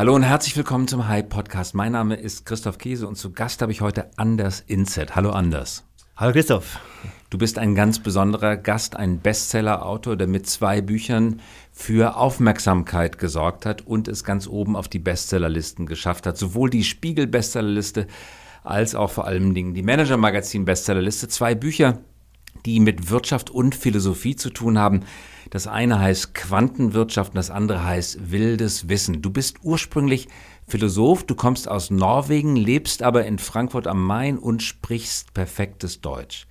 Hallo und herzlich willkommen zum Hype Podcast. Mein Name ist Christoph Käse und zu Gast habe ich heute Anders Inset. Hallo Anders. Hallo Christoph. Du bist ein ganz besonderer Gast, ein Bestseller-Autor, der mit zwei Büchern für Aufmerksamkeit gesorgt hat und es ganz oben auf die Bestsellerlisten geschafft hat. Sowohl die Spiegel-Bestsellerliste als auch vor allen Dingen die Manager-Magazin-Bestsellerliste. Zwei Bücher, die mit Wirtschaft und Philosophie zu tun haben. Das eine heißt Quantenwirtschaft und das andere heißt wildes Wissen. Du bist ursprünglich Philosoph, du kommst aus Norwegen, lebst aber in Frankfurt am Main und sprichst perfektes Deutsch.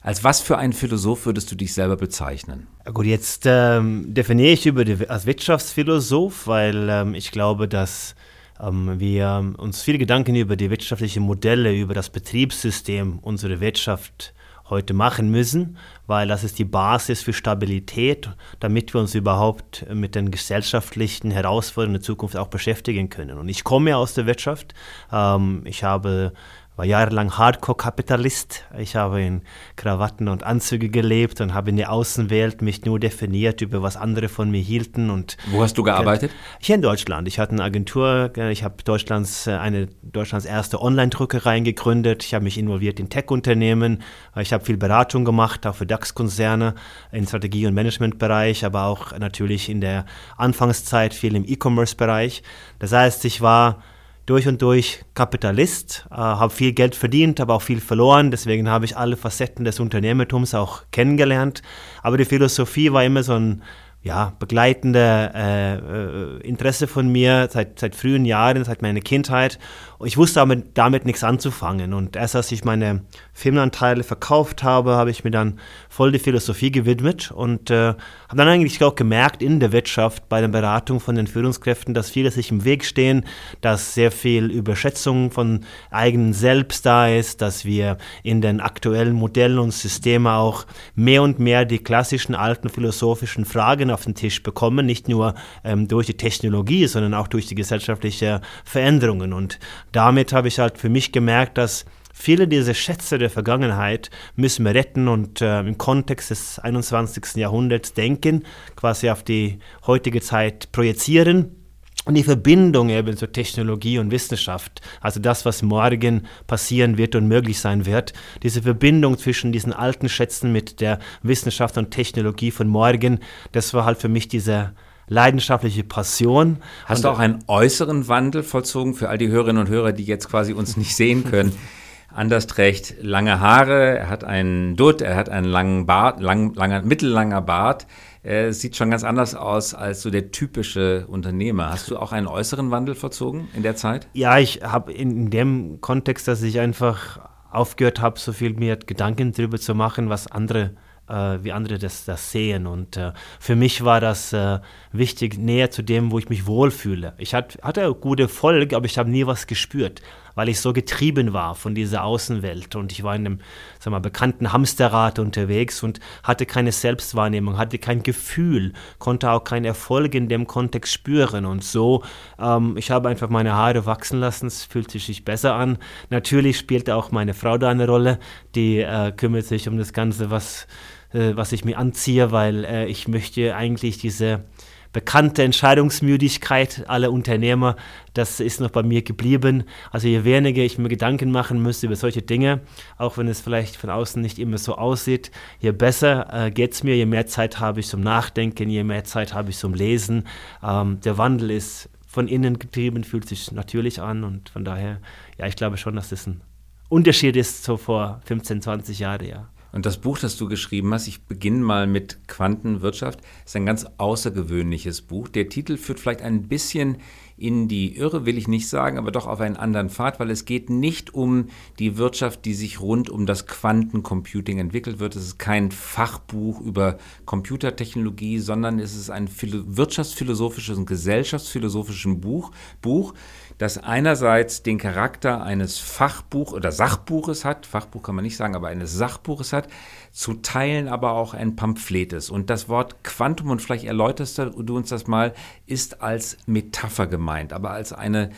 Als was für ein Philosoph würdest du dich selber bezeichnen? Gut, jetzt ähm, definiere ich über die, als Wirtschaftsphilosoph, weil ähm, ich glaube, dass ähm, wir uns viele Gedanken über die wirtschaftlichen Modelle, über das Betriebssystem unserer Wirtschaft heute machen müssen, weil das ist die Basis für Stabilität, damit wir uns überhaupt mit den gesellschaftlichen Herausforderungen der Zukunft auch beschäftigen können. Und ich komme ja aus der Wirtschaft. Ähm, ich habe war jahrelang Hardcore-Kapitalist. Ich habe in Krawatten und Anzüge gelebt und habe in der Außenwelt mich nur definiert über was andere von mir hielten. Und Wo hast du gearbeitet? Hier in Deutschland. Ich hatte eine Agentur. Ich habe Deutschlands eine Deutschlands erste Online-Druckerei gegründet. Ich habe mich involviert in Tech-Unternehmen. Ich habe viel Beratung gemacht, auch für DAX-Konzerne im Strategie- und Managementbereich, aber auch natürlich in der Anfangszeit viel im E-Commerce-Bereich. Das heißt, ich war durch und durch Kapitalist, äh, habe viel Geld verdient, aber auch viel verloren. Deswegen habe ich alle Facetten des Unternehmertums auch kennengelernt. Aber die Philosophie war immer so ein ja, begleitende äh, äh, Interesse von mir seit, seit frühen Jahren, seit meiner Kindheit. Und ich wusste damit, damit nichts anzufangen. Und erst als ich meine Firmenanteile verkauft habe, habe ich mir dann voll die Philosophie gewidmet und äh, habe dann eigentlich auch gemerkt in der Wirtschaft bei der Beratung von den Führungskräften, dass viele sich im Weg stehen, dass sehr viel Überschätzung von eigenen Selbst da ist, dass wir in den aktuellen Modellen und Systemen auch mehr und mehr die klassischen alten philosophischen Fragen auf den Tisch bekommen, nicht nur ähm, durch die Technologie, sondern auch durch die gesellschaftlichen Veränderungen. Und damit habe ich halt für mich gemerkt, dass viele dieser Schätze der Vergangenheit müssen wir retten und äh, im Kontext des 21. Jahrhunderts denken, quasi auf die heutige Zeit projizieren. Und die Verbindung eben zur Technologie und Wissenschaft, also das, was morgen passieren wird und möglich sein wird, diese Verbindung zwischen diesen alten Schätzen mit der Wissenschaft und Technologie von morgen, das war halt für mich dieser leidenschaftliche Passion. Hast du auch einen äußeren Wandel vollzogen für all die Hörerinnen und Hörer, die jetzt quasi uns nicht sehen können? Anders trägt lange Haare, er hat einen Dutt, er hat einen langen Bart, lang, langer, mittellanger Bart. Er sieht schon ganz anders aus als so der typische Unternehmer. Hast du auch einen äußeren Wandel vollzogen in der Zeit? Ja, ich habe in dem Kontext, dass ich einfach aufgehört habe, so viel mir Gedanken darüber zu machen, was andere äh, wie andere das, das sehen. Und äh, für mich war das äh, wichtig, näher zu dem, wo ich mich wohlfühle. Ich hat, hatte gute Folge, aber ich habe nie was gespürt, weil ich so getrieben war von dieser Außenwelt. Und ich war in einem sag mal, bekannten Hamsterrad unterwegs und hatte keine Selbstwahrnehmung, hatte kein Gefühl, konnte auch keinen Erfolg in dem Kontext spüren. Und so, ähm, ich habe einfach meine Haare wachsen lassen, es fühlt sich besser an. Natürlich spielte auch meine Frau da eine Rolle, die äh, kümmert sich um das Ganze, was äh, was ich mir anziehe, weil äh, ich möchte eigentlich diese bekannte Entscheidungsmüdigkeit aller Unternehmer, das ist noch bei mir geblieben. Also je weniger ich mir Gedanken machen müsste über solche Dinge, auch wenn es vielleicht von außen nicht immer so aussieht, je besser äh, geht es mir, je mehr Zeit habe ich zum Nachdenken, je mehr Zeit habe ich zum Lesen. Ähm, der Wandel ist von innen getrieben, fühlt sich natürlich an und von daher, ja, ich glaube schon, dass das ein Unterschied ist so vor 15, 20 Jahren, ja. Und das Buch, das du geschrieben hast, ich beginne mal mit Quantenwirtschaft, ist ein ganz außergewöhnliches Buch. Der Titel führt vielleicht ein bisschen in die Irre, will ich nicht sagen, aber doch auf einen anderen Pfad, weil es geht nicht um die Wirtschaft, die sich rund um das Quantencomputing entwickelt wird. Es ist kein Fachbuch über Computertechnologie, sondern es ist ein wirtschaftsphilosophisches und gesellschaftsphilosophisches Buch, Buch das einerseits den Charakter eines Fachbuch oder Sachbuches hat, Fachbuch kann man nicht sagen, aber eines Sachbuches hat, zu Teilen aber auch ein Pamphlet ist. Und das Wort Quantum, und vielleicht erläuterst du uns das mal, ist als Metapher gemeint, aber als eine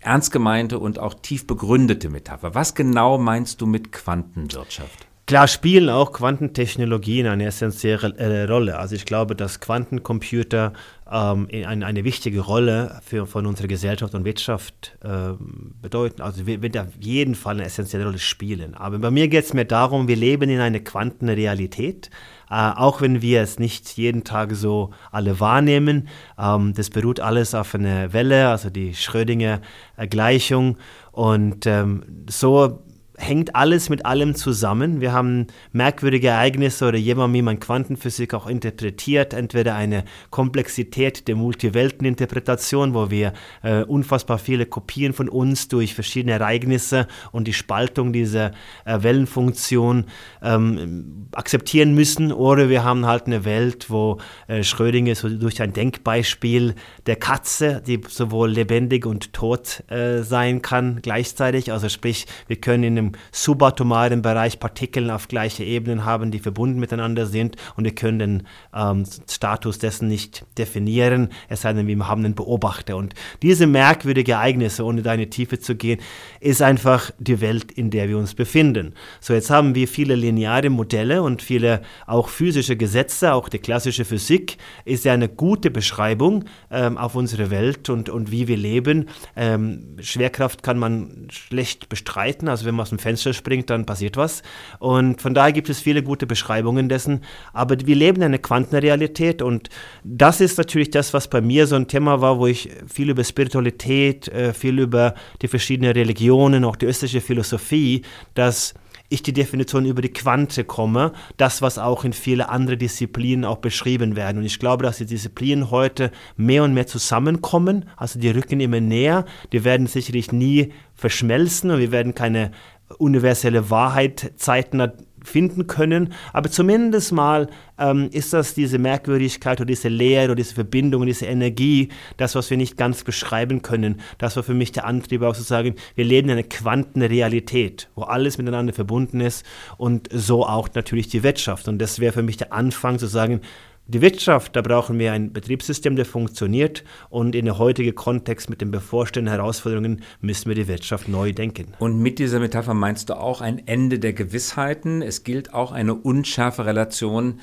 ernst gemeinte und auch tief begründete Metapher. Was genau meinst du mit Quantenwirtschaft? Klar spielen auch Quantentechnologien eine essentielle äh, Rolle. Also ich glaube, dass Quantencomputer ähm, eine, eine, wichtige Rolle für, von unserer Gesellschaft und Wirtschaft äh, bedeuten. Also wird auf jeden Fall eine essentielle Rolle spielen. Aber bei mir geht es mir darum, wir leben in einer Quantenrealität. Äh, auch wenn wir es nicht jeden Tag so alle wahrnehmen. Ähm, das beruht alles auf einer Welle, also die Schrödinger-Gleichung. Und ähm, so hängt alles mit allem zusammen. Wir haben merkwürdige Ereignisse oder jemand, wie man Quantenphysik auch interpretiert, entweder eine Komplexität der Multiwelteninterpretation, wo wir äh, unfassbar viele Kopien von uns durch verschiedene Ereignisse und die Spaltung dieser äh, Wellenfunktion ähm, akzeptieren müssen, oder wir haben halt eine Welt, wo äh, Schrödinger so durch ein Denkbeispiel der Katze, die sowohl lebendig und tot äh, sein kann gleichzeitig, also sprich, wir können in einem subatomaren Bereich Partikel auf gleiche Ebenen haben, die verbunden miteinander sind und wir können den ähm, Status dessen nicht definieren, es sei denn, wir haben einen Beobachter. Und diese merkwürdigen Ereignisse, ohne da in die Tiefe zu gehen, ist einfach die Welt, in der wir uns befinden. So, jetzt haben wir viele lineare Modelle und viele auch physische Gesetze, auch die klassische Physik ist ja eine gute Beschreibung ähm, auf unsere Welt und, und wie wir leben. Ähm, Schwerkraft kann man schlecht bestreiten, also wenn man aus dem Fenster springt, dann passiert was. Und von daher gibt es viele gute Beschreibungen dessen. Aber wir leben in einer Quantenrealität und das ist natürlich das, was bei mir so ein Thema war, wo ich viel über Spiritualität, äh, viel über die verschiedenen Religionen, auch die östliche Philosophie, dass ich die Definition über die Quante komme, das, was auch in viele andere Disziplinen auch beschrieben werden. Und ich glaube, dass die Disziplinen heute mehr und mehr zusammenkommen, also die rücken immer näher, die werden sicherlich nie verschmelzen und wir werden keine universelle Wahrheit zeitnah finden können. Aber zumindest mal ähm, ist das diese Merkwürdigkeit oder diese Leere oder diese Verbindung und diese Energie, das, was wir nicht ganz beschreiben können. Das war für mich der Antrieb, auch zu sagen, wir leben in einer Quantenrealität, wo alles miteinander verbunden ist und so auch natürlich die Wirtschaft. Und das wäre für mich der Anfang zu sagen, die Wirtschaft, da brauchen wir ein Betriebssystem, der funktioniert und in der heutigen Kontext mit den bevorstehenden Herausforderungen müssen wir die Wirtschaft neu denken. Und mit dieser Metapher meinst du auch ein Ende der Gewissheiten. Es gilt auch eine unschärfe Relation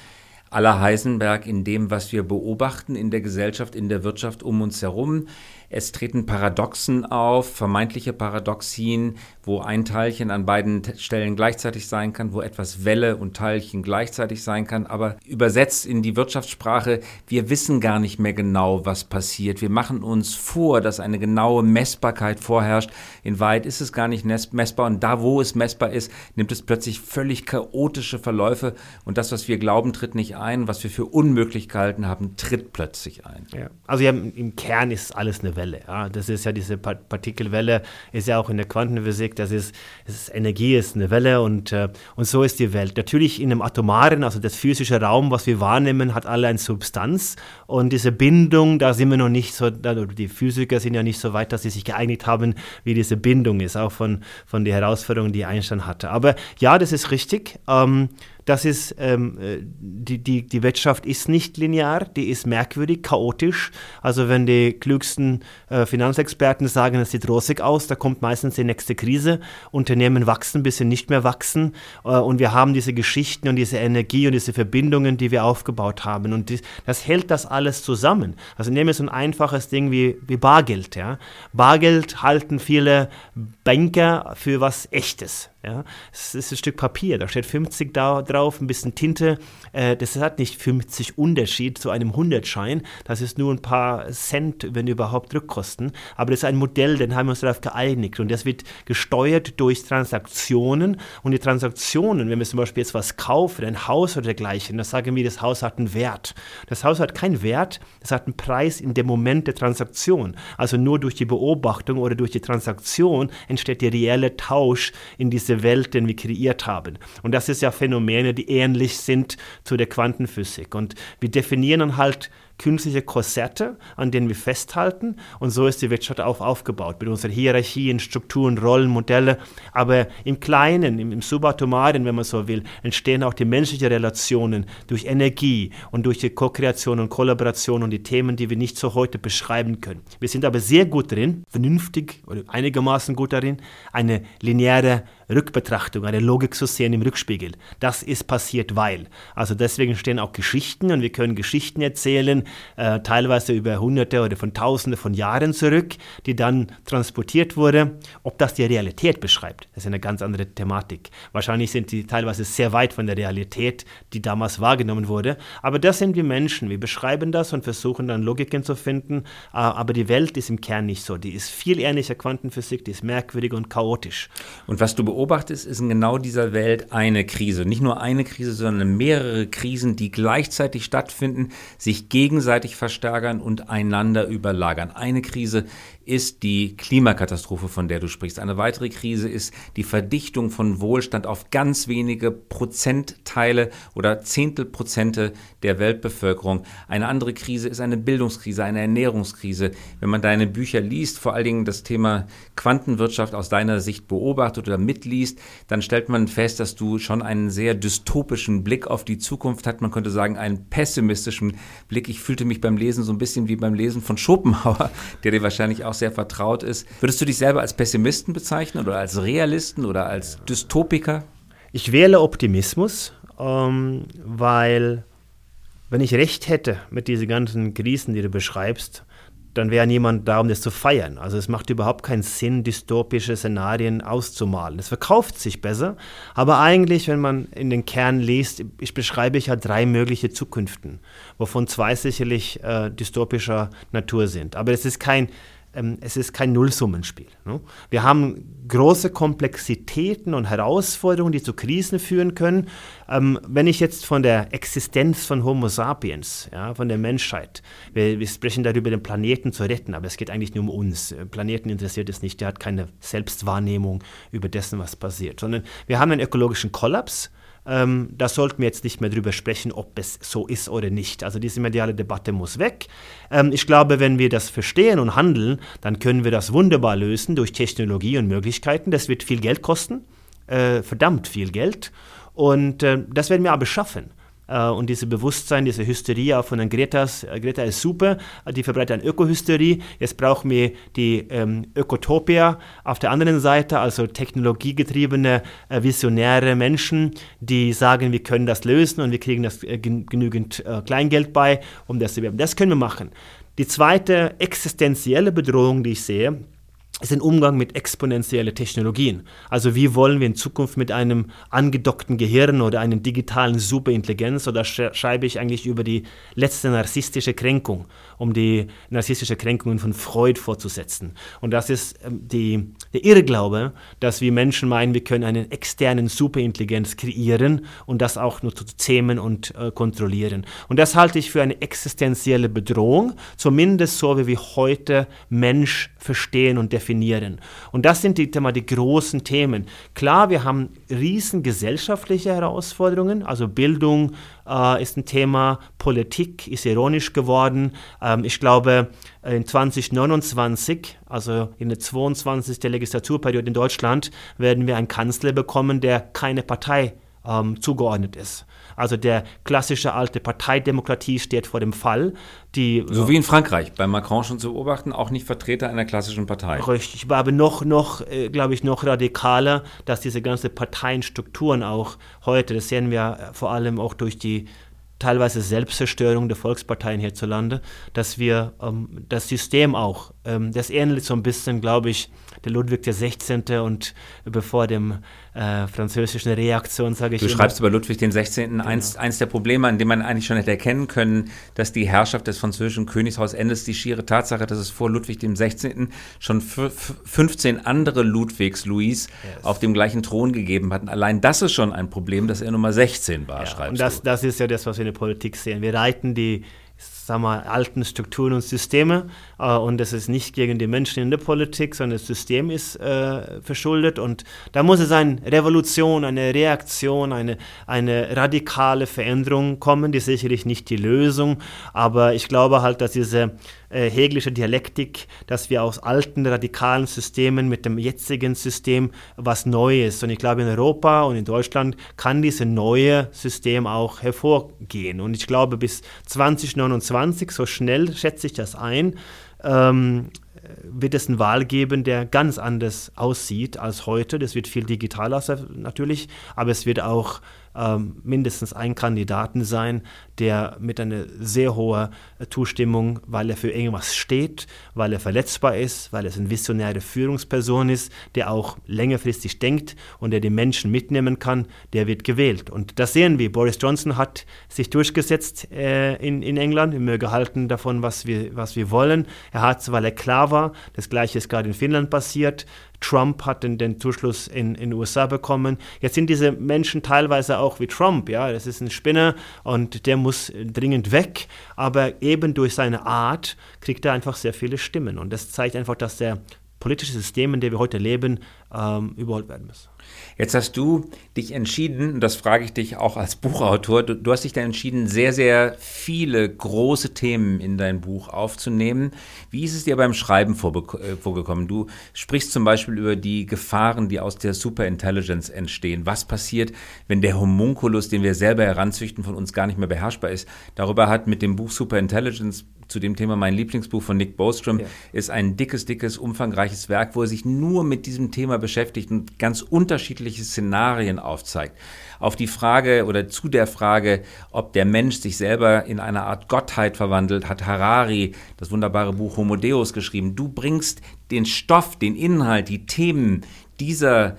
aller Heisenberg in dem, was wir beobachten in der Gesellschaft, in der Wirtschaft um uns herum. Es treten Paradoxen auf, vermeintliche Paradoxien, wo ein Teilchen an beiden Stellen gleichzeitig sein kann, wo etwas Welle und Teilchen gleichzeitig sein kann. Aber übersetzt in die Wirtschaftssprache, wir wissen gar nicht mehr genau, was passiert. Wir machen uns vor, dass eine genaue Messbarkeit vorherrscht. In Wahrheit ist es gar nicht messbar. Und da, wo es messbar ist, nimmt es plötzlich völlig chaotische Verläufe. Und das, was wir glauben, tritt nicht ein. Was wir für unmöglich gehalten haben, tritt plötzlich ein. Ja. Also ja, im Kern ist alles eine Welle. Ja. Das ist ja diese Partikelwelle, ist ja auch in der Quantenphysik, das ist, ist Energie, ist eine Welle und, äh, und so ist die Welt. Natürlich in einem atomaren, also das physische Raum, was wir wahrnehmen, hat alle eine Substanz und diese Bindung, da sind wir noch nicht so, die Physiker sind ja nicht so weit, dass sie sich geeinigt haben, wie diese Bindung ist, auch von, von den Herausforderungen, die Einstein hatte. Aber ja, das ist richtig. Ähm, das ist, ähm, äh, die, die, die Wirtschaft ist nicht linear, die ist merkwürdig, chaotisch. Also wenn die klügsten äh, Finanzexperten sagen, es sieht rosig aus, da kommt meistens die nächste Krise. Unternehmen wachsen, bis sie nicht mehr wachsen. Äh, und wir haben diese Geschichten und diese Energie und diese Verbindungen, die wir aufgebaut haben. Und die, das hält das alles zusammen. Also nehmen wir so ein einfaches Ding wie, wie Bargeld. Ja? Bargeld halten viele Banker für was Echtes. Ja, es ist ein Stück Papier, da steht 50 da, drauf, ein bisschen Tinte. Äh, das hat nicht 50 Unterschied zu einem 100-Schein. Das ist nur ein paar Cent, wenn überhaupt Rückkosten. Aber das ist ein Modell, den haben wir uns darauf geeinigt. Und das wird gesteuert durch Transaktionen. Und die Transaktionen, wenn wir zum Beispiel jetzt was kaufen, ein Haus oder dergleichen, dann sagen wir, das Haus hat einen Wert. Das Haus hat keinen Wert, es hat einen Preis in dem Moment der Transaktion. Also nur durch die Beobachtung oder durch die Transaktion entsteht der reelle Tausch in diese Welt, den wir kreiert haben. Und das ist ja Phänomene, die ähnlich sind zu der Quantenphysik. Und wir definieren dann halt künstliche Korsette, an denen wir festhalten. Und so ist die Wirtschaft auch aufgebaut, mit unseren Hierarchien, Strukturen, Rollen, Modelle. Aber im Kleinen, im, im Subatomaren, wenn man so will, entstehen auch die menschlichen Relationen durch Energie und durch die Co-Kreation und Kollaboration und die Themen, die wir nicht so heute beschreiben können. Wir sind aber sehr gut drin, vernünftig oder einigermaßen gut darin, eine lineare Rückbetrachtung, eine Logik zu sehen im Rückspiegel. Das ist passiert, weil. Also deswegen stehen auch Geschichten und wir können Geschichten erzählen, äh, teilweise über Hunderte oder von Tausende von Jahren zurück, die dann transportiert wurde. Ob das die Realität beschreibt, das ist eine ganz andere Thematik. Wahrscheinlich sind die teilweise sehr weit von der Realität, die damals wahrgenommen wurde. Aber das sind wir Menschen. Wir beschreiben das und versuchen dann Logiken zu finden. Äh, aber die Welt ist im Kern nicht so. Die ist viel ähnlicher Quantenphysik, die ist merkwürdig und chaotisch. Und was du beobachtest, ist in genau dieser Welt eine Krise. Nicht nur eine Krise, sondern mehrere Krisen, die gleichzeitig stattfinden, sich gegenseitig verstärkern und einander überlagern. Eine Krise ist die Klimakatastrophe, von der du sprichst. Eine weitere Krise ist die Verdichtung von Wohlstand auf ganz wenige Prozentteile oder Zehntelprozente der Weltbevölkerung. Eine andere Krise ist eine Bildungskrise, eine Ernährungskrise. Wenn man deine Bücher liest, vor allen Dingen das Thema Quantenwirtschaft aus deiner Sicht beobachtet oder mitliest, dann stellt man fest, dass du schon einen sehr dystopischen Blick auf die Zukunft hast. Man könnte sagen, einen pessimistischen Blick. Ich fühlte mich beim Lesen so ein bisschen wie beim Lesen von Schopenhauer, der dir wahrscheinlich auch sehr vertraut ist. Würdest du dich selber als Pessimisten bezeichnen oder als Realisten oder als Dystopiker? Ich wähle Optimismus, ähm, weil wenn ich recht hätte mit diesen ganzen Krisen, die du beschreibst, dann wäre niemand da, um das zu feiern. Also es macht überhaupt keinen Sinn, dystopische Szenarien auszumalen. Es verkauft sich besser, aber eigentlich, wenn man in den Kern liest, ich beschreibe ich ja drei mögliche Zukünften, wovon zwei sicherlich äh, dystopischer Natur sind. Aber es ist kein ähm, es ist kein Nullsummenspiel. Ne? Wir haben große Komplexitäten und Herausforderungen, die zu Krisen führen können. Ähm, wenn ich jetzt von der Existenz von Homo sapiens, von der Menschheit, wir, wir, sprechen darüber, den Planeten zu retten, aber es geht eigentlich nur um uns. Planeten interessiert es nicht, der hat keine Selbstwahrnehmung über dessen, was passiert, sondern wir haben einen ökologischen Kollaps ähm, da sollten wir jetzt nicht mehr drüber sprechen, ob es so ist oder nicht. Also diese mediale Debatte muss weg. Ähm, ich glaube, wenn wir das verstehen und handeln, dann können wir das wunderbar lösen durch Technologie und Möglichkeiten. Das wird viel Geld kosten, äh, verdammt viel Geld. Und äh, das werden wir aber schaffen. Äh, und dieses Bewusstsein, diese Hysterie auch von den Gretas. Äh, Greta ist super, äh, die verbreitet eine Ökohysterie. Jetzt brauchen wir die ähm, Ökotopia auf der anderen Seite, also technologiegetriebene, äh, visionäre Menschen, die sagen, wir können das lösen und wir kriegen das äh, genügend äh, Kleingeld bei, um das zu werden. Das können wir machen. Die zweite existenzielle Bedrohung, die ich sehe, ist ein Umgang mit exponentiellen Technologien. Also wie wollen wir in Zukunft mit einem angedockten Gehirn oder einer digitalen Superintelligenz oder schreibe ich eigentlich über die letzte narzisstische Kränkung, um die narzisstische Kränkungen von Freud fortzusetzen. Und das ist ähm, die, der Irrglaube, dass wir Menschen meinen, wir können einen externen Superintelligenz kreieren und das auch nur zu zähmen und äh, kontrollieren. Und das halte ich für eine existenzielle Bedrohung, zumindest so wie wir heute Mensch verstehen und definieren definieren. Und das sind die, die großen Themen. Klar, wir haben riesen gesellschaftliche Herausforderungen, also Bildung äh, ist ein Thema, Politik ist ironisch geworden. Ähm, ich glaube, in 2029, also in der 22. Legislaturperiode in Deutschland, werden wir einen Kanzler bekommen, der keine Partei ähm, zugeordnet ist. Also der klassische alte Parteidemokratie steht vor dem Fall. Die, so wie in Frankreich, bei Macron schon zu beobachten, auch nicht Vertreter einer klassischen Partei. Richtig, aber noch, noch äh, glaube ich, noch radikaler, dass diese ganzen Parteienstrukturen auch heute, das sehen wir vor allem auch durch die teilweise Selbstzerstörung der Volksparteien hierzulande, dass wir ähm, das System auch, ähm, das ähnelt so ein bisschen, glaube ich, der Ludwig XVI. und bevor dem äh, französischen Reaktion, sage ich. Du immer. schreibst über Ludwig XVI. Genau. Eins, eins der Probleme, an dem man eigentlich schon hätte erkennen können, dass die Herrschaft des französischen Königshaus endet, die schiere Tatsache, dass es vor Ludwig XVI. schon 15 andere Ludwigs, Louis, yes. auf dem gleichen Thron gegeben hatten. Allein das ist schon ein Problem, dass er Nummer 16 war, ja, schreibst und das, du. das ist ja das, was wir in der Politik sehen. Wir reiten die sagen wir, alten Strukturen und Systeme. Äh, und das ist nicht gegen die Menschen in der Politik, sondern das System ist äh, verschuldet. Und da muss es eine Revolution, eine Reaktion, eine, eine radikale Veränderung kommen. Die sicherlich nicht die Lösung, aber ich glaube halt, dass diese äh, hegelische Dialektik, dass wir aus alten radikalen Systemen mit dem jetzigen System was Neues. Und ich glaube, in Europa und in Deutschland kann dieses neue System auch hervorgehen. Und ich glaube, bis 2029, so schnell schätze ich das ein, ähm, wird es eine Wahl geben, der ganz anders aussieht als heute. Das wird viel digitaler natürlich, aber es wird auch ähm, mindestens ein Kandidaten sein, der mit einer sehr hohen Zustimmung, weil er für irgendwas steht, weil er verletzbar ist, weil er eine visionäre Führungsperson ist, der auch längerfristig denkt und der die Menschen mitnehmen kann, der wird gewählt. Und das sehen wir. Boris Johnson hat sich durchgesetzt äh, in, in England. Wir mögen halten davon, was wir, was wir wollen. Er hat, weil er klar war, das Gleiche ist gerade in Finnland passiert, Trump hat den, den Zuschluss in den USA bekommen. Jetzt sind diese Menschen teilweise auch wie Trump, ja, das ist ein Spinner und der muss dringend weg, aber eben durch seine Art kriegt er einfach sehr viele Stimmen und das zeigt einfach, dass der politische System, in dem wir heute leben, ähm, überholt werden muss. Jetzt hast du dich entschieden, und das frage ich dich auch als Buchautor, du, du, hast dich dann entschieden, sehr, sehr viele große Themen in dein Buch aufzunehmen. Wie ist es dir beim Schreiben äh, vorgekommen? Du sprichst zum Beispiel über die Gefahren, die aus der Superintelligence entstehen. Was passiert, wenn der Homunculus, den wir selber heranzüchten, von uns gar nicht mehr beherrschbar ist? Darüber hat mit dem Buch Superintelligence zu dem Thema mein Lieblingsbuch von Nick Bostrom ja. ist ein dickes, dickes, umfangreiches Werk, wo er sich nur mit diesem Thema beschäftigt und ganz unterschiedliche Szenarien aufzeigt. Auf die Frage oder zu der Frage, ob der Mensch sich selber in eine Art Gottheit verwandelt, hat Harari das wunderbare Buch Homo Deus geschrieben. Du bringst den Stoff, den Inhalt, die Themen dieser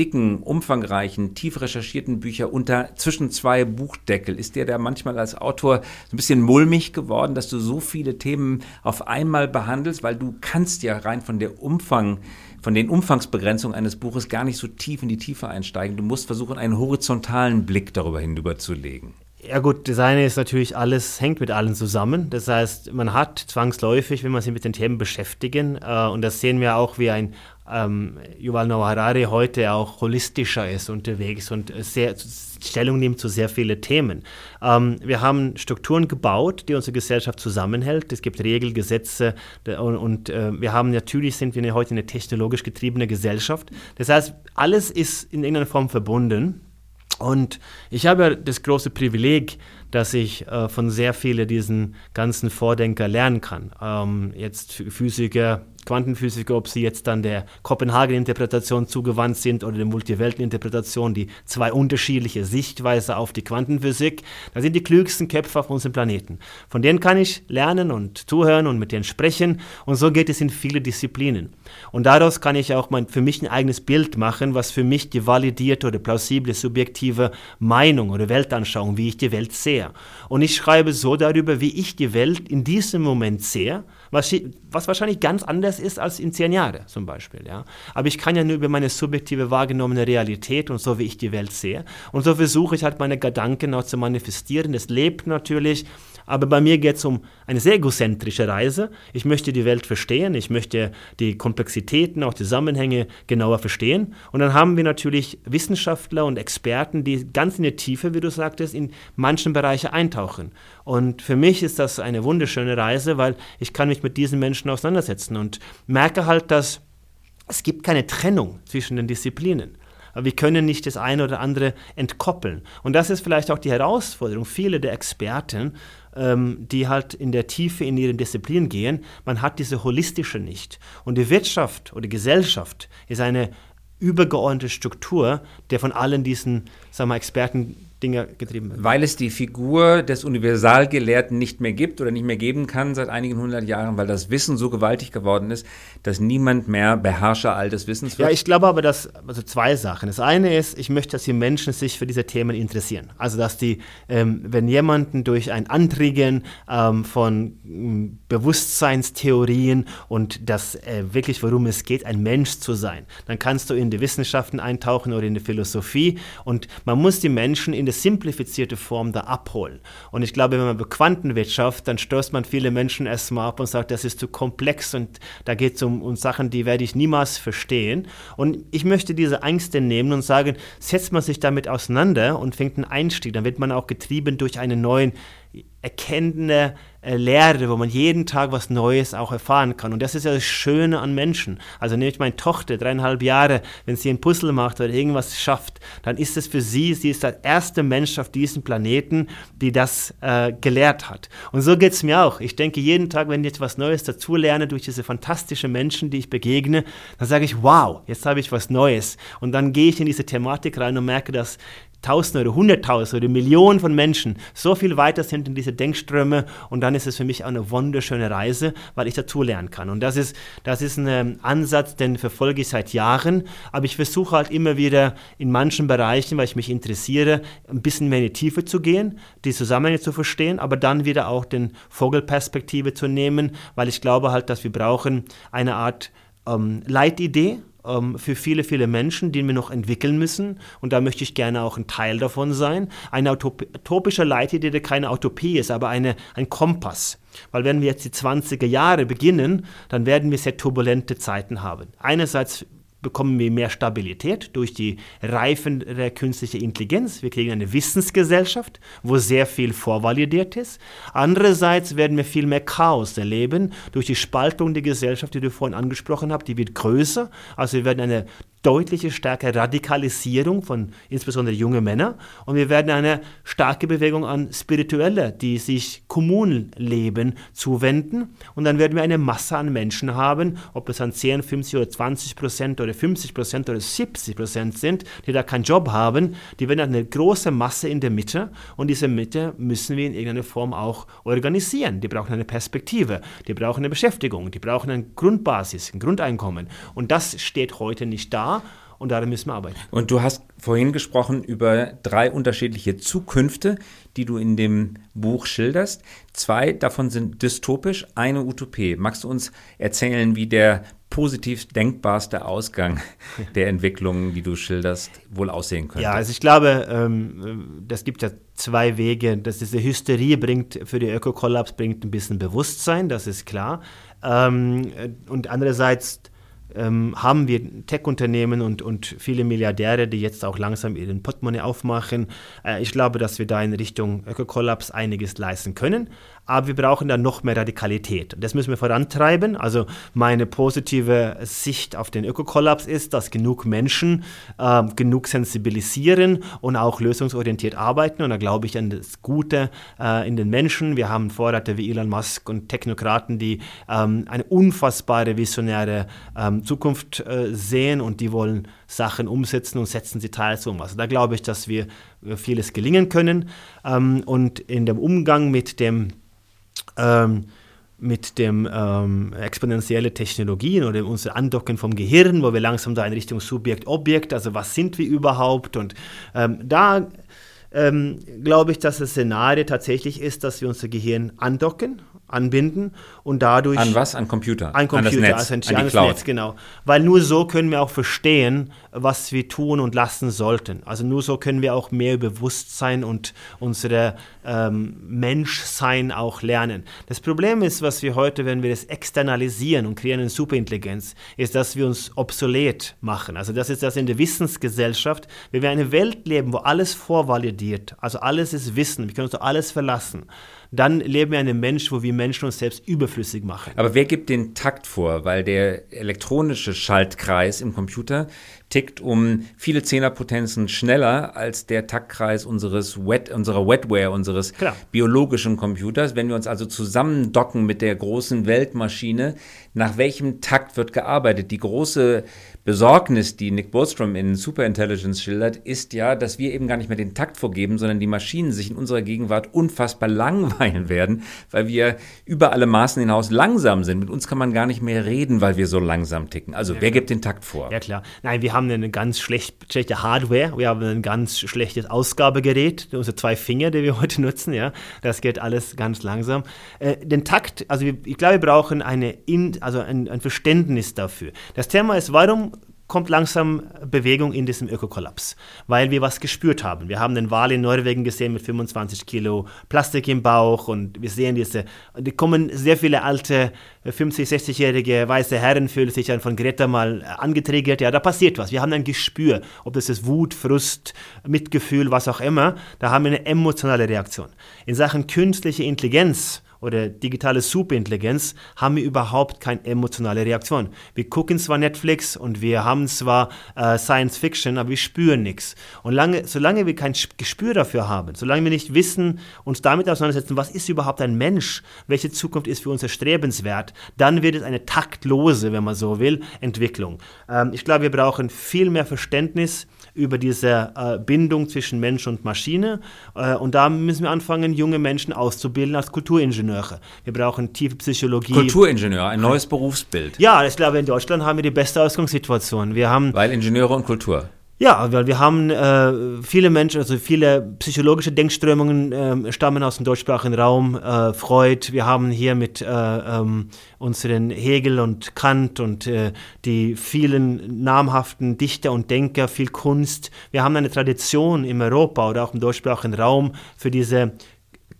dicken, umfangreichen, tief recherchierten Bücher unter zwischen zwei Buchdeckel. Ist dir da manchmal als Autor so ein bisschen mulmig geworden, dass du so viele Themen auf einmal behandelst, weil du kannst ja rein von der Umfang von den Umfangsbegrenzungen eines Buches gar nicht so tief in die Tiefe einsteigen. Du musst versuchen, einen horizontalen Blick darüber hinüberzulegen. Ja gut, Design ist natürlich alles, hängt mit allen zusammen. Das heißt, man hat zwangsläufig, wenn man sich mit den Themen beschäftigen, äh, und das sehen wir auch, wie ein ähm, Yuval Noah Harari heute auch holistischer ist unterwegs und sehr Stellung nimmt zu sehr vielen Themen. Ähm, wir haben Strukturen gebaut, die unsere Gesellschaft zusammenhält. Es gibt Regeln, Gesetze und, und äh, wir haben natürlich sind wir heute eine technologisch getriebene Gesellschaft. Das heißt, alles ist in irgendeiner Form verbunden. Und ich habe das große Privileg, dass ich äh, von sehr vielen diesen ganzen Vordenker lernen kann. Ähm, jetzt Physiker, Quantenphysiker, ob sie jetzt dann der Kopenhagen-Interpretation zugewandt sind oder der Multiwelten-Interpretation, die zwei unterschiedliche Sichtweisen auf die Quantenphysik, das sind die klügsten Köpfe auf unserem Planeten. Von denen kann ich lernen und zuhören und mit denen sprechen und so geht es in viele Disziplinen. Und daraus kann ich auch mein, für mich ein eigenes Bild machen, was für mich die validierte oder plausible subjektive Meinung oder Weltanschauung, wie ich die Welt sehe. Und ich schreibe so darüber, wie ich die Welt in diesem Moment sehe, was, was wahrscheinlich ganz anders ist als in zehn Jahren zum Beispiel. Ja? Aber ich kann ja nur über meine subjektive wahrgenommene Realität und so, wie ich die Welt sehe. Und so versuche ich halt meine Gedanken auch zu manifestieren. Das lebt natürlich aber bei mir geht es um eine sehr egozentrische Reise. Ich möchte die Welt verstehen, ich möchte die Komplexitäten, auch die Zusammenhänge genauer verstehen. Und dann haben wir natürlich Wissenschaftler und Experten, die ganz in die Tiefe, wie du sagtest, in manchen Bereiche eintauchen. Und für mich ist das eine wunderschöne Reise, weil ich kann mich mit diesen Menschen auseinandersetzen und merke halt, dass es gibt keine Trennung zwischen den Disziplinen. Wir können nicht das eine oder andere entkoppeln. Und das ist vielleicht auch die Herausforderung. Viele der Experten ähm, die halt in der Tiefe in ihren Disziplinen gehen. Man hat diese holistische nicht. Und die Wirtschaft oder Gesellschaft ist eine übergeordnete Struktur, der von allen diesen sagen wir, Experten Dinge getrieben werden. Weil es die Figur des Universalgelehrten nicht mehr gibt oder nicht mehr geben kann seit einigen hundert Jahren, weil das Wissen so gewaltig geworden ist, dass niemand mehr Beherrscher all des Wissens wird? Ja, ich glaube aber, dass, also zwei Sachen. Das eine ist, ich möchte, dass die Menschen sich für diese Themen interessieren. Also, dass die, ähm, wenn jemanden durch ein Antriegen ähm, von ähm, Bewusstseinstheorien und das äh, wirklich, worum es geht, ein Mensch zu sein, dann kannst du in die Wissenschaften eintauchen oder in die Philosophie und man muss die Menschen in eine simplifizierte Form da abholen. Und ich glaube, wenn man über Quantenwirtschaft, dann stößt man viele Menschen erstmal ab und sagt, das ist zu komplex und da geht es um, um Sachen, die werde ich niemals verstehen. Und ich möchte diese Ängste nehmen und sagen, setzt man sich damit auseinander und fängt einen Einstieg, dann wird man auch getrieben durch einen neuen erkennende äh, Lehre, wo man jeden Tag was Neues auch erfahren kann. Und das ist ja das Schöne an Menschen. Also nehme ich meine Tochter, dreieinhalb Jahre, wenn sie ein Puzzle macht oder irgendwas schafft, dann ist es für sie, sie ist der erste Mensch auf diesem Planeten, die das äh, gelehrt hat. Und so geht es mir auch. Ich denke jeden Tag, wenn ich etwas Neues dazulerne durch diese fantastischen Menschen, die ich begegne, dann sage ich, wow, jetzt habe ich was Neues. Und dann gehe ich in diese Thematik rein und merke, dass Tausende oder Hunderttausende oder Millionen von Menschen so viel weiter sind in diese Denkströme und dann ist es für mich auch eine wunderschöne Reise, weil ich dazu lernen kann. Und das ist, das ist ein ähm, Ansatz, den verfolge ich seit Jahren, aber ich versuche halt immer wieder in manchen Bereichen, weil ich mich interessiere, ein bisschen mehr in die Tiefe zu gehen, die Zusammenhänge zu verstehen, aber dann wieder auch den Vogelperspektive zu nehmen, weil ich glaube halt, dass wir brauchen eine Art ähm, Leitidee, für viele, viele Menschen, die wir noch entwickeln müssen. Und da möchte ich gerne auch ein Teil davon sein. Eine utopische Leitidee, die keine Utopie ist, aber eine, ein Kompass. Weil wenn wir jetzt die 20er Jahre beginnen, dann werden wir sehr turbulente Zeiten haben. Einerseits bekommen wir mehr Stabilität durch die reifende künstliche Intelligenz. Wir kriegen eine Wissensgesellschaft, wo sehr viel vorvalidiert ist. Andererseits werden wir viel mehr Chaos erleben durch die Spaltung der Gesellschaft, die du vorhin angesprochen hast. Die wird größer. Also wir werden eine deutliche stärkere Radikalisierung von insbesondere junge Männer. Und wir werden eine starke Bewegung an Spirituelle, die sich Kommunenleben zuwenden. Und dann werden wir eine Masse an Menschen haben, ob es an 10, 50 oder 20 Prozent oder 50 Prozent oder 70 Prozent sind, die da keinen Job haben, die werden eine große Masse in der Mitte. Und diese Mitte müssen wir in irgendeiner Form auch organisieren. Die brauchen eine Perspektive, die brauchen eine Beschäftigung, die brauchen eine Grundbasis, ein Grundeinkommen. Und das steht heute nicht da und daran müssen wir arbeiten. Und du hast vorhin gesprochen über drei unterschiedliche Zukünfte, die du in dem Buch schilderst. Zwei davon sind dystopisch, eine Utopie. Magst du uns erzählen, wie der positiv denkbarste Ausgang der Entwicklungen, die du schilderst, wohl aussehen könnte? Ja, also ich glaube, ähm, das gibt ja zwei Wege. Dass diese Hysterie bringt für die Ökokollaps bringt ein bisschen Bewusstsein, das ist klar. Ähm, und andererseits ähm, haben wir Tech-Unternehmen und, und viele Milliardäre, die jetzt auch langsam ihren Portemonnaie aufmachen. Äh, ich glaube, dass wir da in Richtung Ökokollaps einiges leisten können aber wir brauchen dann noch mehr Radikalität. Das müssen wir vorantreiben. Also meine positive Sicht auf den Ökokollaps ist, dass genug Menschen äh, genug sensibilisieren und auch lösungsorientiert arbeiten. Und da glaube ich an das Gute äh, in den Menschen. Wir haben Vorreiter wie Elon Musk und Technokraten, die ähm, eine unfassbare visionäre ähm, Zukunft äh, sehen und die wollen Sachen umsetzen und setzen sie teils um. Also da glaube ich, dass wir äh, vieles gelingen können. Ähm, und in dem Umgang mit dem ähm, mit dem ähm, exponentielle Technologien oder unser Andocken vom Gehirn, wo wir langsam da in Richtung Subjekt-Objekt, also was sind wir überhaupt? Und ähm, da ähm, glaube ich, dass das Szenario tatsächlich ist, dass wir unser Gehirn andocken anbinden und dadurch. An was? An Computer? An Computer, an das Netz, also an, an das Netz, genau. Weil nur so können wir auch verstehen, was wir tun und lassen sollten. Also nur so können wir auch mehr Bewusstsein und unsere ähm, Menschsein auch lernen. Das Problem ist, was wir heute, wenn wir das externalisieren und kreieren eine Superintelligenz, ist, dass wir uns obsolet machen. Also das ist das in der Wissensgesellschaft. Wenn wir eine Welt leben, wo alles vorvalidiert, also alles ist Wissen, wir können uns auf alles verlassen dann leben wir in einem Mensch, wo wir Menschen uns selbst überflüssig machen. Aber wer gibt den Takt vor? Weil der elektronische Schaltkreis im Computer tickt um viele Zehnerpotenzen schneller als der Taktkreis unseres Wet, unserer Wetware, unseres Klar. biologischen Computers. Wenn wir uns also zusammendocken mit der großen Weltmaschine, nach welchem Takt wird gearbeitet? Die große Besorgnis, die Nick Bostrom in Superintelligence schildert, ist ja, dass wir eben gar nicht mehr den Takt vorgeben, sondern die Maschinen sich in unserer Gegenwart unfassbar langweilen werden, weil wir über alle Maßen hinaus langsam sind. Mit uns kann man gar nicht mehr reden, weil wir so langsam ticken. Also ja, wer gibt den Takt vor? Ja klar. Nein, wir haben eine ganz schlecht, schlechte Hardware, wir haben ein ganz schlechtes Ausgabegerät, unsere zwei Finger, die wir heute nutzen, ja. Das geht alles ganz langsam. Äh, den Takt, also ich glaube, wir brauchen eine, in, also ein, ein Verständnis dafür. Das Thema ist, warum kommt langsam Bewegung in diesem Ökokollaps, weil wir was gespürt haben. Wir haben den Wal in Norwegen gesehen mit 25 Kilo Plastik im Bauch und wir sehen diese, die kommen sehr viele alte 50, 60-jährige weiße Herren fühlen sich dann von Greta mal angetriggert. Ja, da passiert was. Wir haben ein Gespür, ob das ist Wut, Frust, Mitgefühl, was auch immer. Da haben wir eine emotionale Reaktion. In Sachen künstliche Intelligenz oder digitale Superintelligenz haben wir überhaupt keine emotionale Reaktion. Wir gucken zwar Netflix und wir haben zwar äh, Science Fiction, aber wir spüren nichts. Und lange, solange wir kein Gespür dafür haben, solange wir nicht wissen, uns damit auseinandersetzen, was ist überhaupt ein Mensch, welche Zukunft ist für uns erstrebenswert, dann wird es eine taktlose, wenn man so will, Entwicklung. Ähm, ich glaube, wir brauchen viel mehr Verständnis über diese äh, Bindung zwischen Mensch und Maschine. Äh, und da müssen wir anfangen, junge Menschen auszubilden als Kulturingenieure. Wir brauchen tiefe Psychologie. Kulturingenieur, ein neues Berufsbild. Ja, ich glaube, in Deutschland haben wir die beste Ausgangssituation. Wir haben, Weil Ingenieure und Kultur. Ja, weil wir haben äh, viele Menschen, also viele psychologische Denkströmungen äh, stammen aus dem deutschsprachigen Raum. Äh, Freud, wir haben hier mit äh, ähm, unseren Hegel und Kant und äh, die vielen namhaften Dichter und Denker, viel Kunst. Wir haben eine Tradition im Europa oder auch im deutschsprachigen Raum für diese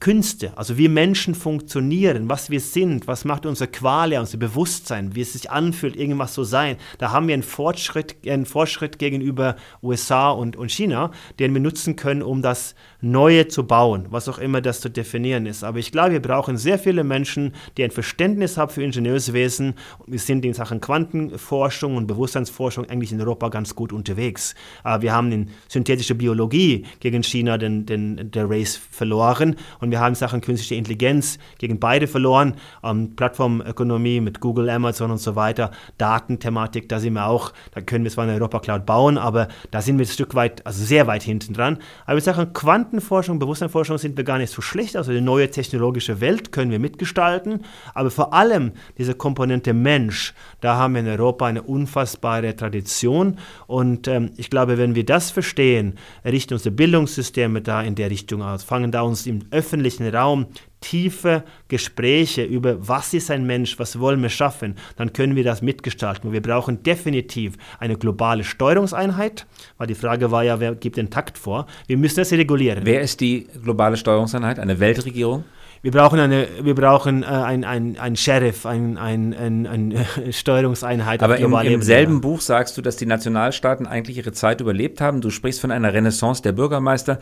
Künste, also wie Menschen funktionieren, was wir sind, was macht unser Qual, unser Bewusstsein, wie es sich anfühlt, irgendwas zu sein. Da haben wir einen Fortschritt, einen Fortschritt gegenüber USA und, und China, den wir nutzen können, um das Neue zu bauen, was auch immer das zu definieren ist. Aber ich glaube, wir brauchen sehr viele Menschen, die ein Verständnis haben für Ingenieurswesen. Wir sind in Sachen Quantenforschung und Bewusstseinsforschung eigentlich in Europa ganz gut unterwegs. Wir haben in synthetischer Biologie gegen China den, den, der Race verloren und wir haben Sachen künstliche Intelligenz gegen beide verloren. Ähm, Plattformökonomie mit Google, Amazon und so weiter. Datenthematik, da sind wir auch, da können wir zwar eine Europa Cloud bauen, aber da sind wir ein Stück weit, also sehr weit hinten dran. Aber in Sachen Quantenforschung, Bewusstseinsforschung sind wir gar nicht so schlecht. Also die neue technologische Welt können wir mitgestalten. Aber vor allem diese Komponente Mensch, da haben wir in Europa eine unfassbare Tradition. Und ähm, ich glaube, wenn wir das verstehen, richten unsere Bildungssysteme da in der Richtung aus, fangen da uns im öffentlichen Raum tiefe Gespräche über, was ist ein Mensch, was wollen wir schaffen, dann können wir das mitgestalten. Wir brauchen definitiv eine globale Steuerungseinheit, weil die Frage war ja, wer gibt den Takt vor? Wir müssen das regulieren. Wer ist die globale Steuerungseinheit? Eine Weltregierung? Wir brauchen eine, wir brauchen äh, ein, ein, ein Sheriff, ein, ein, ein, eine Steuerungseinheit. Aber im, im selben Buch sagst du, dass die Nationalstaaten eigentlich ihre Zeit überlebt haben. Du sprichst von einer Renaissance der Bürgermeister.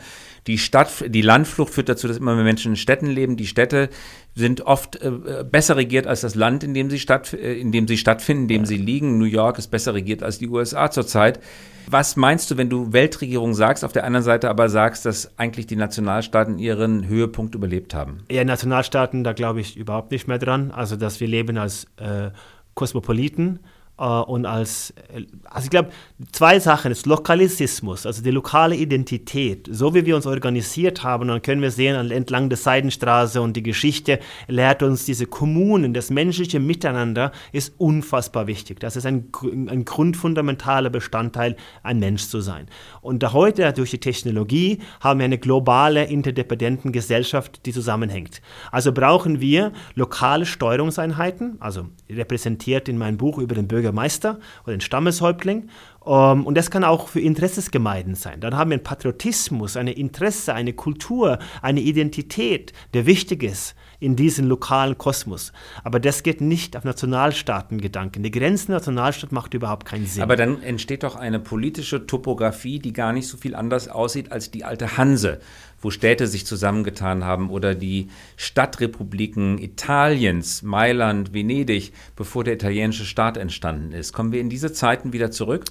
Die Stadt, die Landflucht führt dazu, dass immer mehr Menschen in Städten leben. Die Städte sind oft äh, besser regiert als das Land, in dem sie, statt, äh, in dem sie stattfinden, in dem ja. sie liegen. New York ist besser regiert als die USA zurzeit. Was meinst du, wenn du Weltregierung sagst, auf der anderen Seite aber sagst, dass eigentlich die Nationalstaaten ihren Höhepunkt überlebt haben? Ja, Nationalstaaten, da glaube ich überhaupt nicht mehr dran. Also, dass wir leben als äh, Kosmopoliten und als, äh, also ich glaube, zwei Sachen, das Lokalisismus, also die lokale Identität, so wie wir uns organisiert haben, dann können wir sehen, entlang der Seidenstraße und die Geschichte lehrt uns diese Kommunen, das menschliche Miteinander ist unfassbar wichtig. Das ist ein, ein grundfundamentaler Bestandteil, ein Mensch zu sein. Und heute durch die Technologie haben wir eine globale, interdependenten Gesellschaft, die zusammenhängt. Also brauchen wir lokale Steuerungseinheiten, also repräsentiert in meinem Buch über den Bürger Bürgermeister oder den Stammeshäuptling. Um, ähm, und das kann auch für Interessesgemeinden sein. Dann haben wir einen Patriotismus, eine Interesse, eine Kultur, eine Identität, der wichtig ist in diesem lokalen Kosmos. Aber das geht nicht auf Nationalstaatengedanken. Die Grenzen Nationalstaat macht überhaupt keinen Sinn. Aber dann entsteht doch eine politische Topografie, die gar nicht so viel anders aussieht als die alte Hanse, wo Städte sich zusammengetan haben oder die Stadtrepubliken Italiens, Mailand, Venedig, bevor der italienische Staat entstanden ist. Kommen wir in diese Zeiten wieder zurück?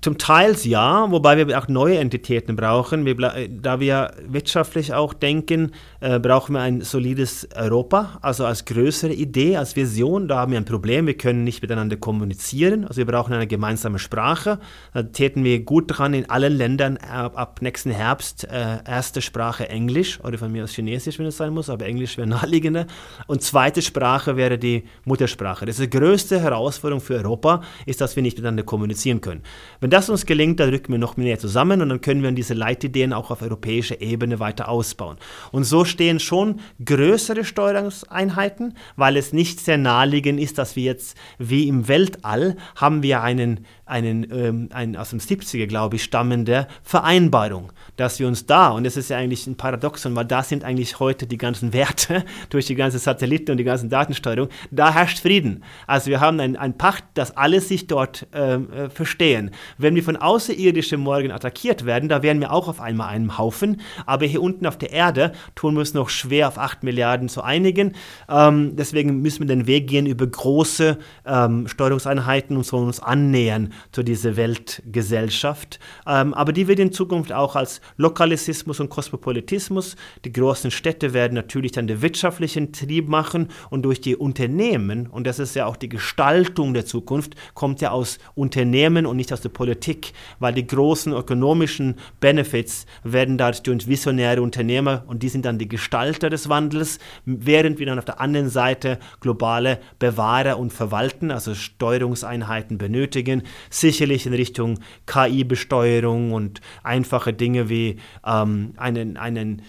Zum Teil ja, wobei wir auch neue Entitäten brauchen. Wir, da wir wirtschaftlich auch denken, äh, brauchen wir ein solides Europa, also als größere Idee, als Vision. Da haben wir ein Problem, wir können nicht miteinander kommunizieren, also wir brauchen eine gemeinsame Sprache. Da täten wir gut dran, in allen Ländern ab, ab nächsten Herbst äh, erste Sprache Englisch oder von mir aus Chinesisch, wenn es sein muss, aber Englisch wäre naheliegender. Und zweite Sprache wäre die Muttersprache. Das ist die größte Herausforderung für Europa, ist, dass wir nicht miteinander kommunizieren können. Wenn das uns gelingt, dann rücken wir noch mehr zusammen und dann können wir diese Leitideen auch auf europäischer Ebene weiter ausbauen. Und so stehen schon größere Steuerungseinheiten, weil es nicht sehr naheliegend ist, dass wir jetzt wie im Weltall haben wir einen, einen, ähm, einen aus dem 70er, glaube ich, stammende Vereinbarung, dass wir uns da, und das ist ja eigentlich ein Paradoxon, weil da sind eigentlich heute die ganzen Werte durch die ganzen Satelliten und die ganzen Datensteuerung, da herrscht Frieden. Also wir haben ein, Pacht, dass alle sich dort ähm, äh, verstehen. Wenn wir von Außerirdischen morgen attackiert werden, da wären wir auch auf einmal einem Haufen, aber hier unten auf der Erde tun wir es noch schwer, auf 8 Milliarden zu einigen. Ähm, deswegen müssen wir den Weg gehen über große ähm, Steuerungseinheiten und sollen uns annähern zu dieser Weltgesellschaft. Ähm, aber die wird in Zukunft auch als Lokalismus und Kosmopolitismus. Die großen Städte werden natürlich dann den wirtschaftlichen Trieb machen und durch die Unternehmen, und das ist ja auch die Gestaltung der Zukunft, kommt ja aus Unternehmen und nicht aus der Politik, weil die großen ökonomischen Benefits werden dadurch durch visionäre Unternehmer und die sind dann die Gestalter des Wandels, während wir dann auf der anderen Seite globale Bewahrer und Verwalten, also Steuerungseinheiten benötigen, sicherlich in Richtung KI-Besteuerung und einfache Dinge wie ähm, einen, einen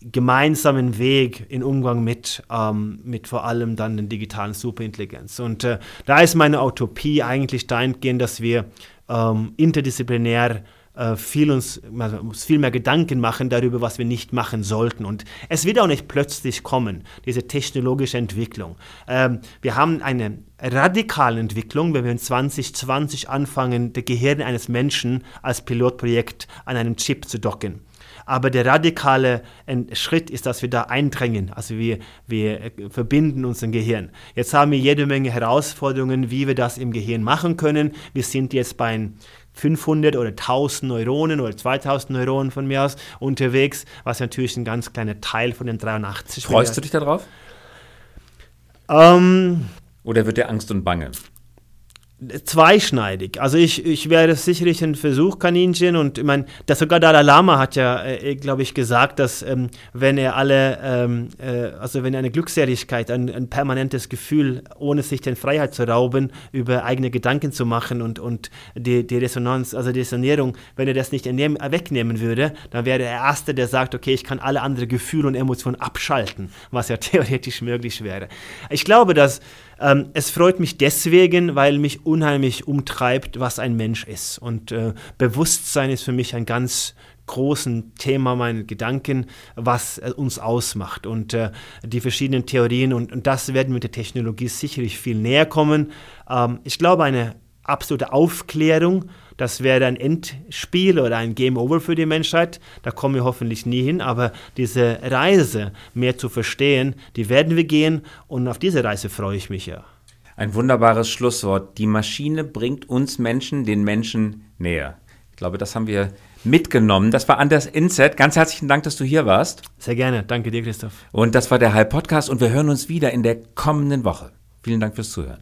gemeinsamen Weg in Umgang mit, ähm, mit vor allem dann den digitalen Superintelligenz. Und äh, da ist meine Utopie eigentlich dahingehend, dass wir ähm, interdisziplinär viel uns, uns viel mehr Gedanken machen darüber, was wir nicht machen sollten. Und es wird auch nicht plötzlich kommen, diese technologische Entwicklung. Ähm, wir haben eine radikale Entwicklung, wenn wir in 2020 anfangen, das Gehirn eines Menschen als Pilotprojekt an einem Chip zu docken. Aber der radikale Schritt ist, dass wir da eindrängen. Also wir, wir äh, verbinden unser Gehirn. Jetzt haben wir jede Menge Herausforderungen, wie wir das im Gehirn machen können. Wir sind jetzt bei 500 oder 1000 Neuronen oder 2000 Neuronen von mir aus unterwegs, was natürlich ein ganz kleiner Teil von den 83 Freust du dich darauf? Ähm, oder wird dir Angst und Bange? Zweischneidig. Also ich, ich wäre sicherlich ein Versuchkaninchen und ich meine, das sogar Dalai Lama hat ja, äh, glaube ich, gesagt, dass ähm, wenn er alle, ähm, äh, also wenn eine Glückseligkeit, ein, ein, permanentes Gefühl, ohne sich den Freiheit zu rauben, über eigene Gedanken zu machen und, und die, die Resonanz, also die Sanierung, wenn er das nicht entnehmen, wegnehmen würde, dann wäre er der Erste, der sagt, okay, ich kann alle anderen Gefühle und Emotionen abschalten, was ja theoretisch möglich wäre. Ich glaube, dass ähm, es freut mich deswegen, weil mich unheimlich umtreibt, was ein Mensch ist. Und äh, Bewusstsein ist für mich ein ganz großen Thema meiner Gedanken, was äh, uns ausmacht und äh, die verschiedenen Theorien und, und, das werden mit der Technologie sicherlich viel näher kommen. Ähm, ich glaube, eine absolute Aufklärung das wäre ein Endspiel oder ein Game Over für die Menschheit. Da kommen wir hoffentlich nie hin, aber diese Reise mehr zu verstehen, die werden wir gehen und auf diese Reise freue ich mich ja. Ein wunderbares Schlusswort. Die Maschine bringt uns Menschen den Menschen näher. Ich glaube, das haben wir mitgenommen. Das war Anders Inset. Ganz herzlichen Dank, dass du hier warst. Sehr gerne. Danke dir, Christoph. Und das war der Hype Podcast und wir hören uns wieder in der kommenden Woche. Vielen Dank fürs Zuhören.